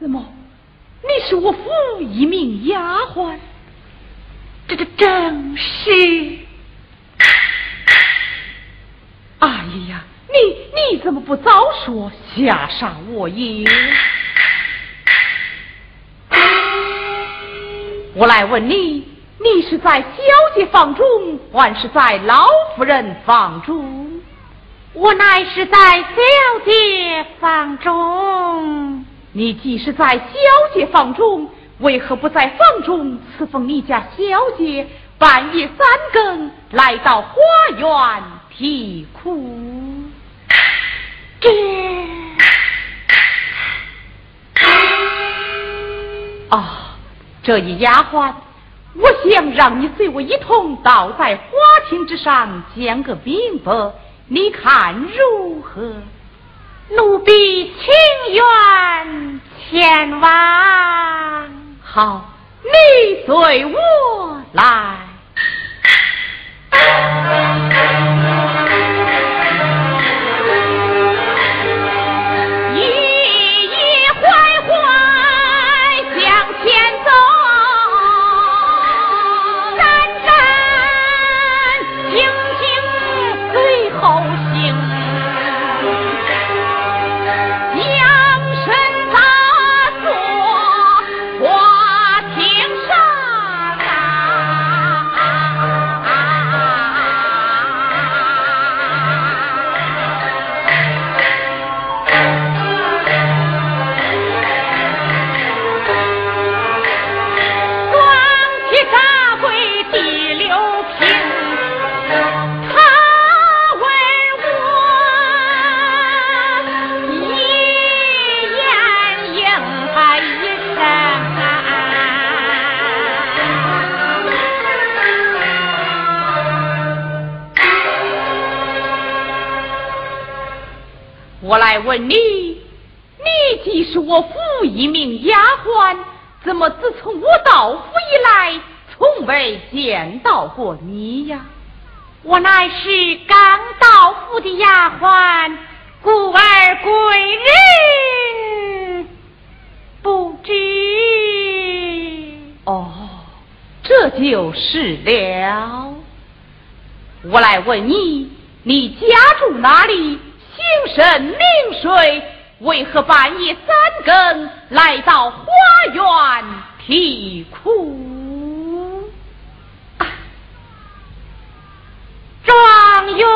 怎么？你是我府一名丫鬟？这这正是。哎呀，你你怎么不早说，吓杀我也？我来问你，你是在小姐房中，还是在老夫人房中？我乃是在小姐房中。你既是在小姐房中，为何不在房中侍奉你家小姐？半夜三更来到花园啼哭？这啊，这一丫鬟，我想让你随我一同倒在花厅之上讲个明白，你看如何？奴婢情愿前往。好，你随我来。我来问你，你既是我府一名丫鬟，怎么自从我到府以来，从未见到过你呀？我乃是刚到府的丫鬟，故而贵人不知。哦，这就是了。我来问你，你家住哪里？精神明睡，为何半夜三更来到花园状元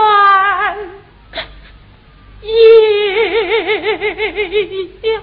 爷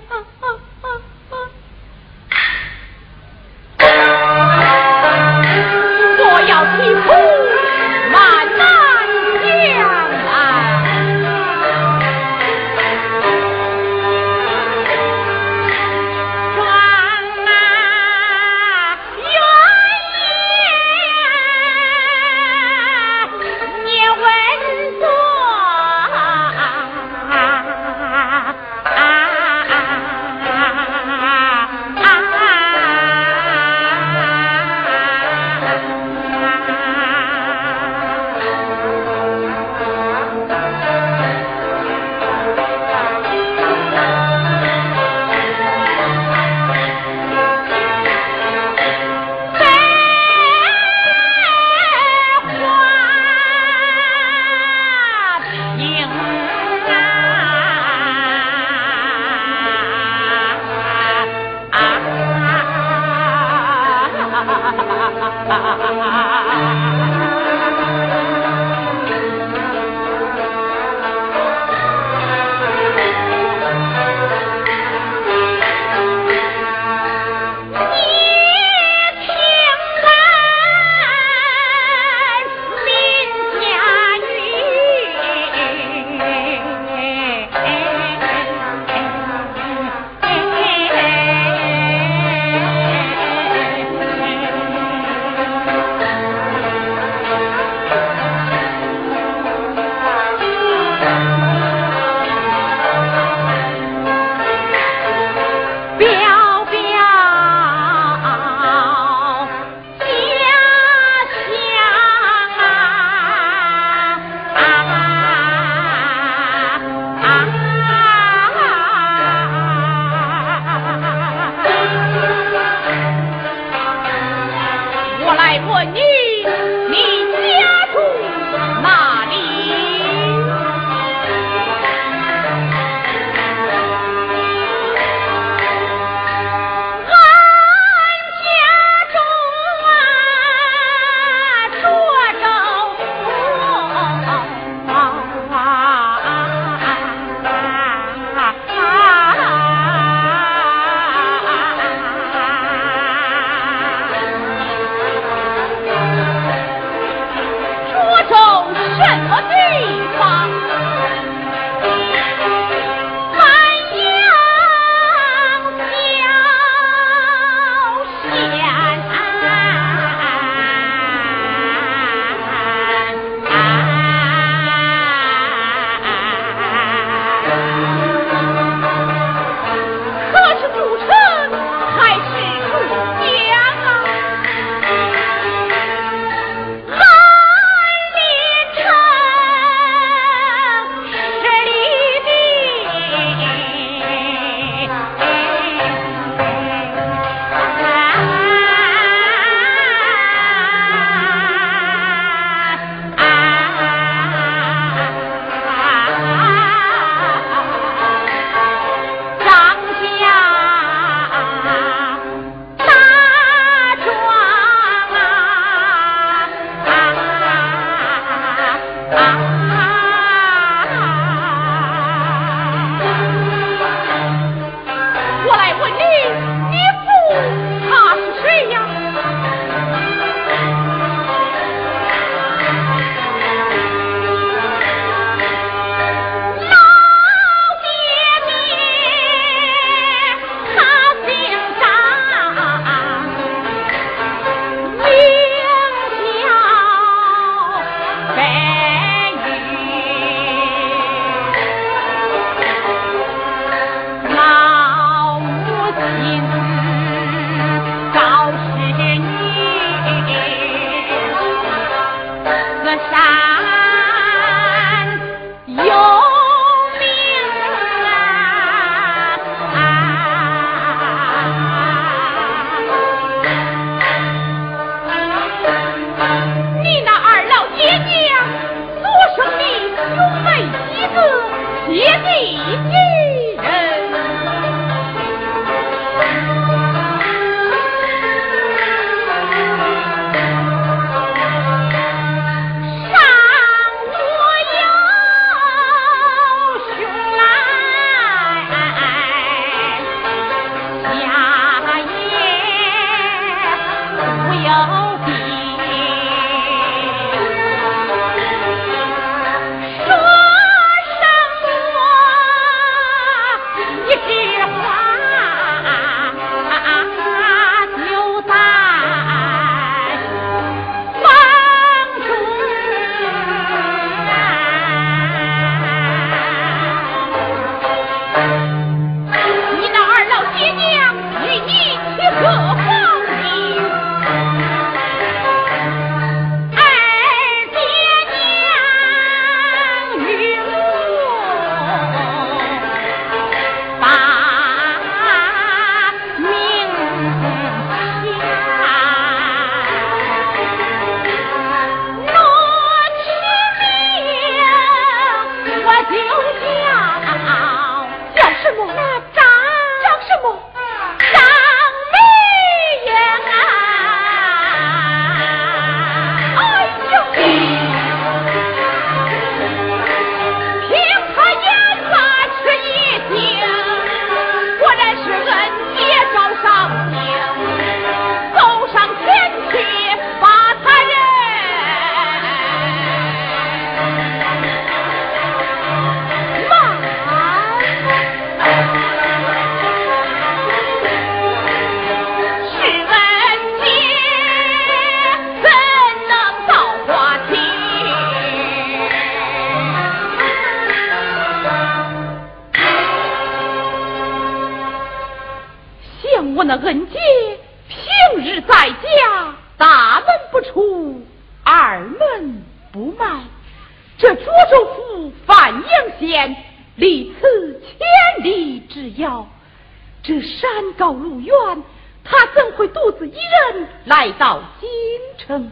他怎会独自一人来到京城？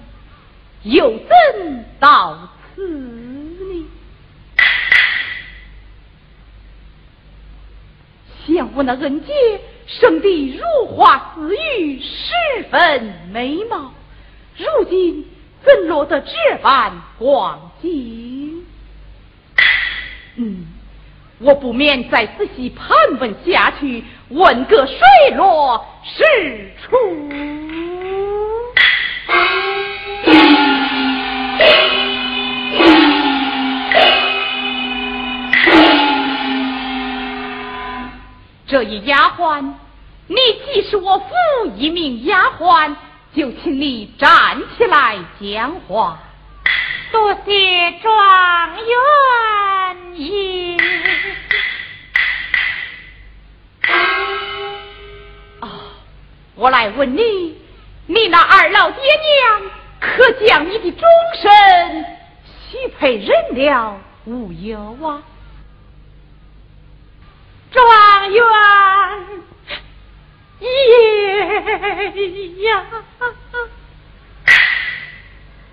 又怎到此呢？想问那恩姐，生得如花似玉，十分美貌，如今怎落得这般光景？嗯，我不免再仔细盘问下去。问个水落石出。这一丫鬟，你既是我府一名丫鬟，就请你站起来讲话。多谢状元爷。我来问你，你那二老爹娘可将你的终身许配人了无有啊？状元爷呀！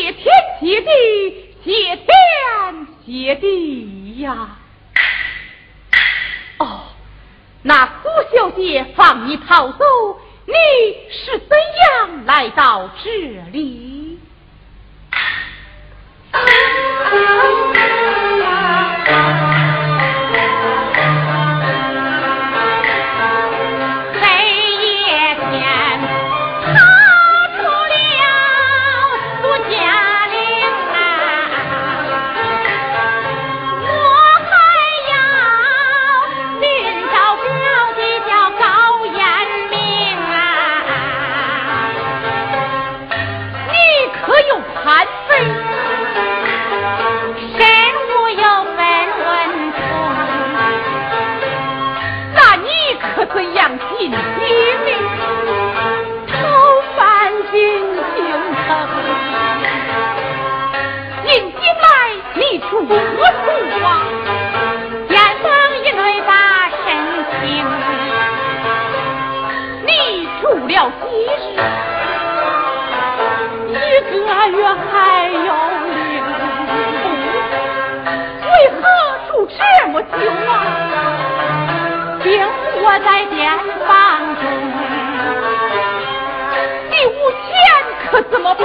谢天谢地谢天谢地呀。哦那苏小姐放你逃走你是怎样来到这里？何处往？电房一类把身听。你住了几日？一个月还有零。为何住这么久啊？冰我在电房中。第五天可怎么办？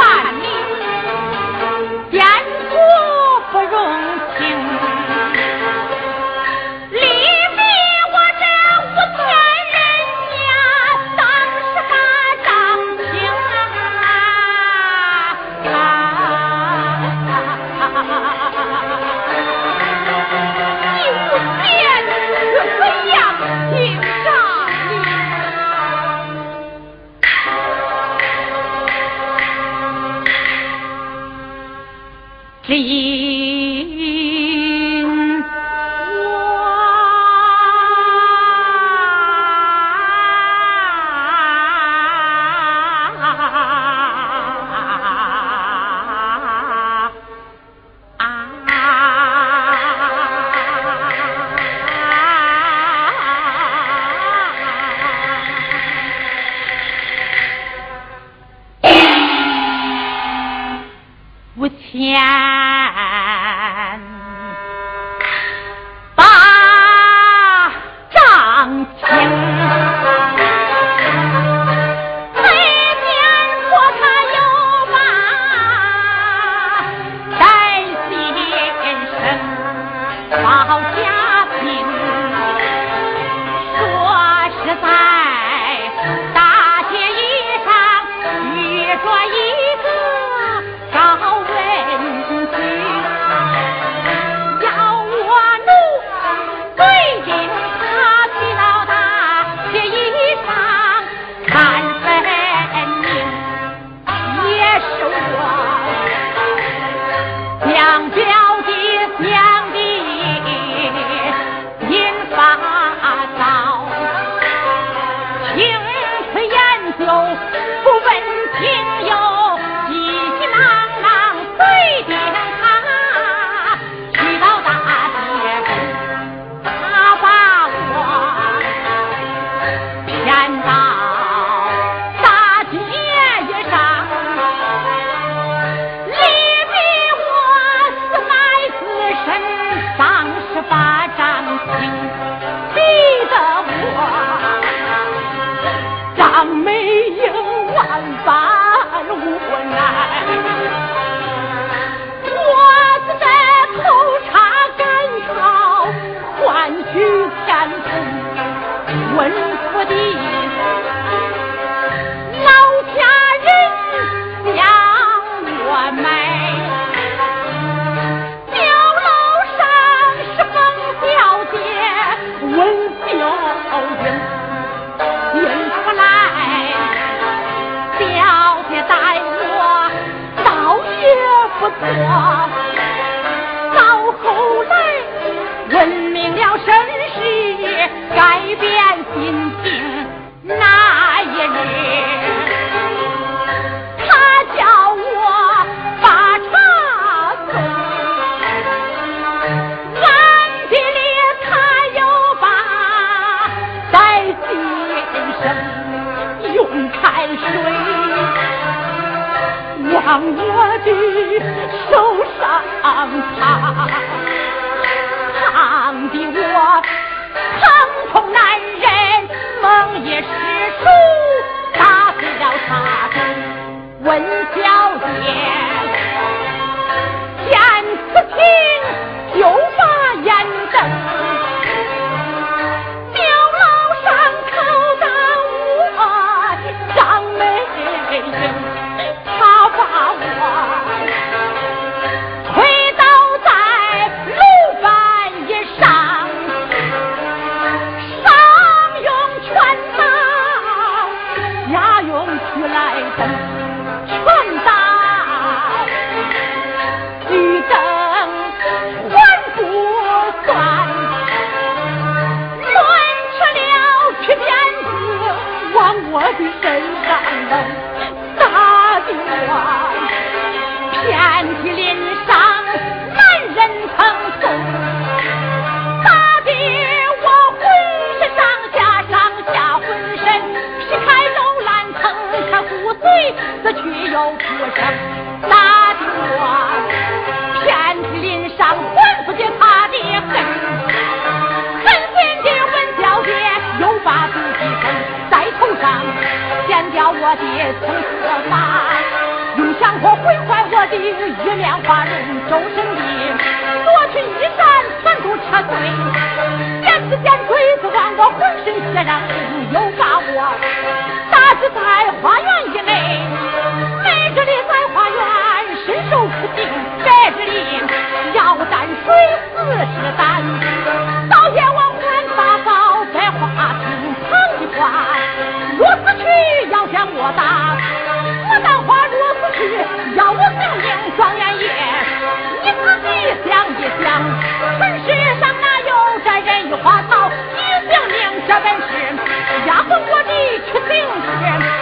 叫我的从此发用香火毁坏我的玉面花人周身的夺去衣衫全都撤退燕子拣锥子望我浑身血染又把我打死在花园以内。每日里在花园深受苦病白日里要担水死是担。到夜晚还把嫂在花厅旁的话将我打，我簪花若死去，要我性命双眼也。你自己想一想，尘世上哪有这人与花草？你性命这本事，压不我的去行事。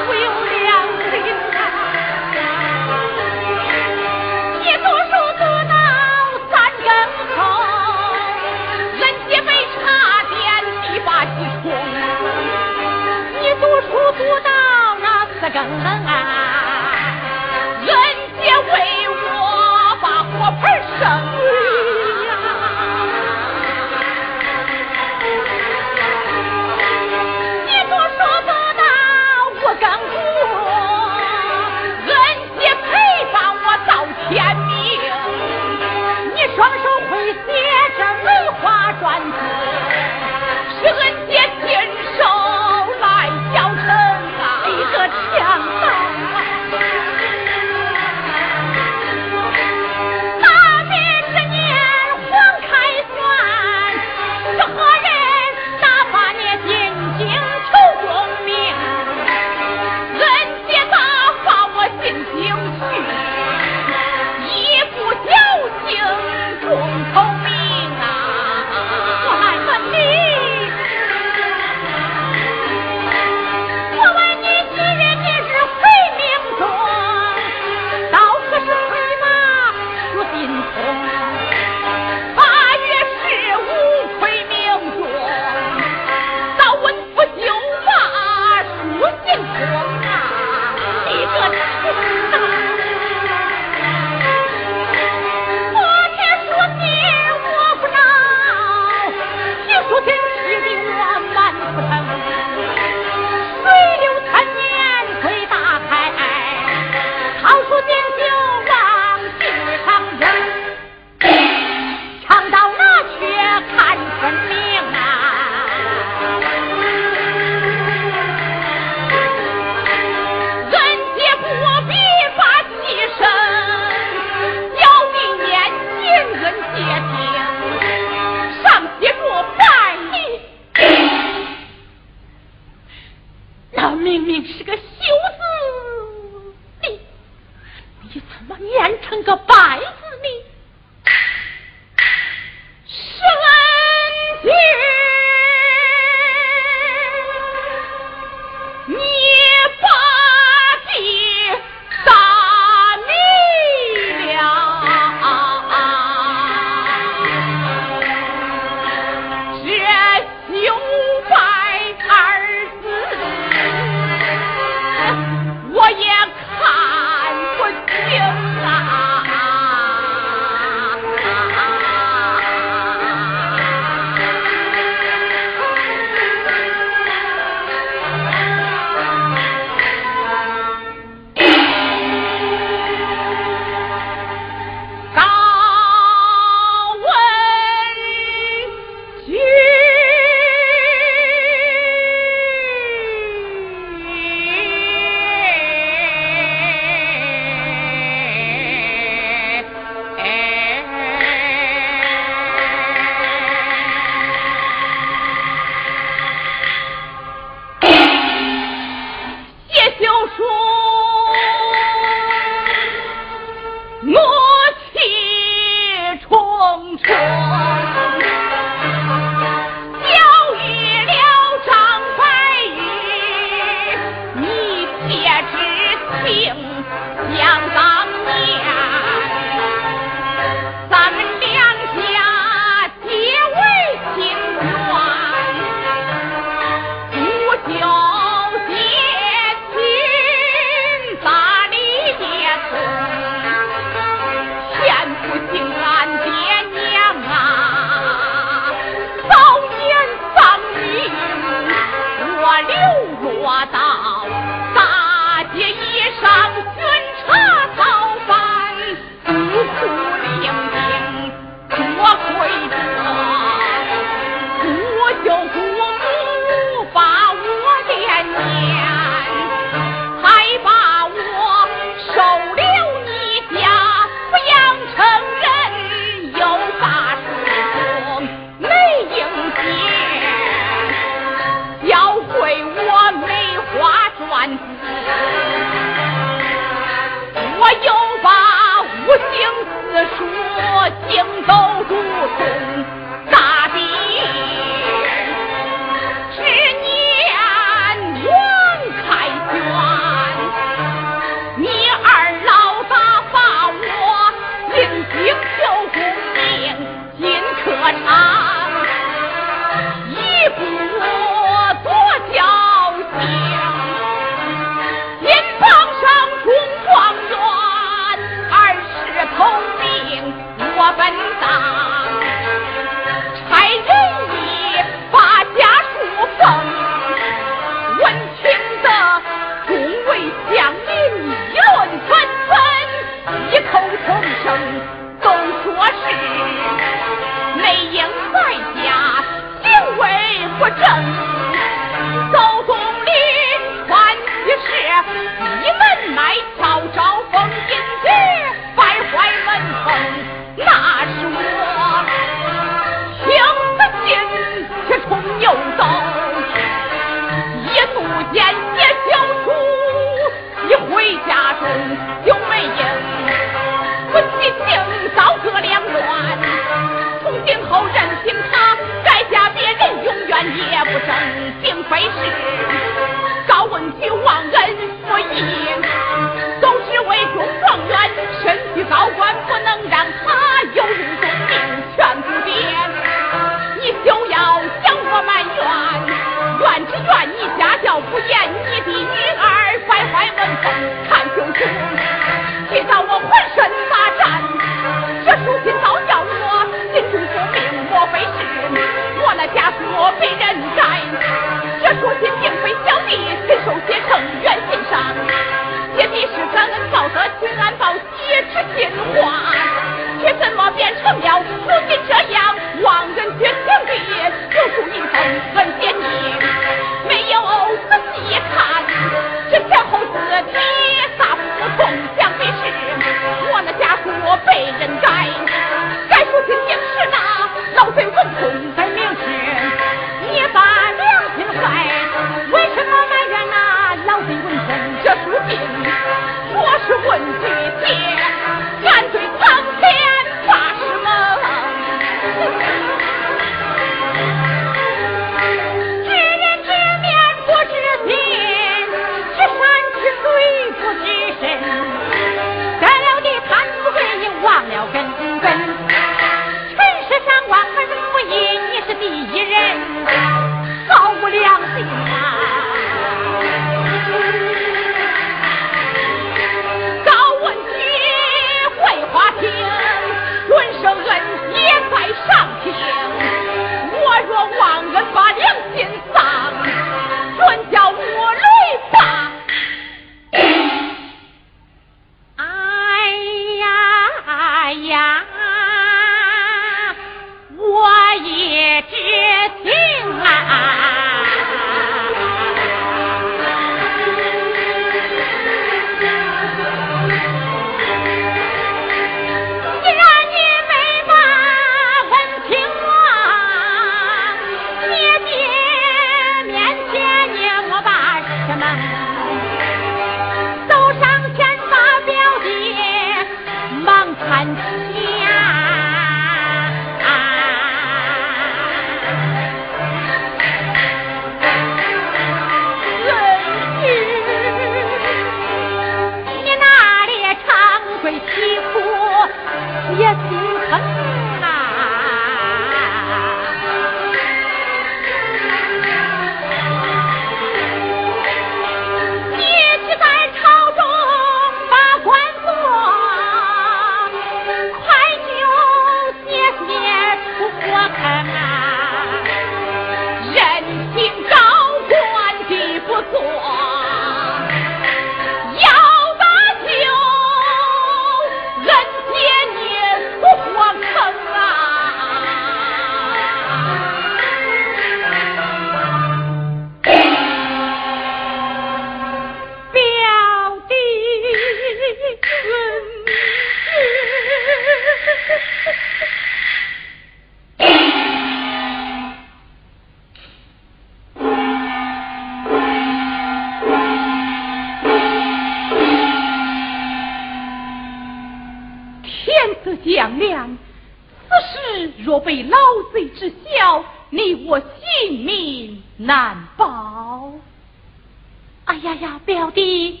呀呀，表弟，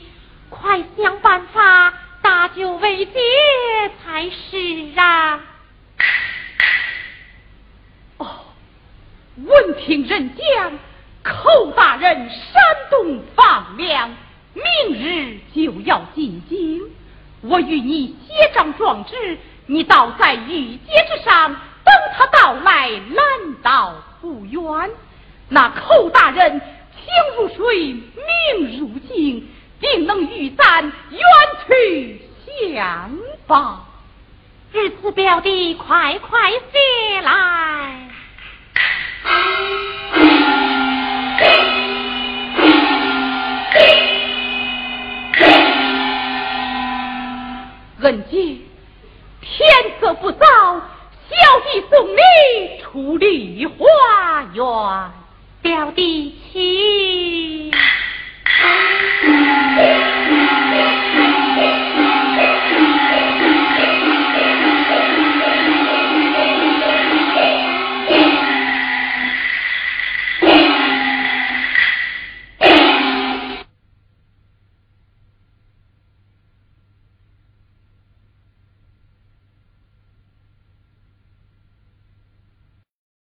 快想办法搭救为姐才是啊！哦，闻听人讲，寇大人山东放粮，明日就要进京，我与你结账状纸，你倒在御街之上等他到来，难道不远？那寇大人。情如水，命如镜，定能与咱远去相报。日子表弟，快快写来。文杰，天色不早，小弟送你出梨花园。表弟妻。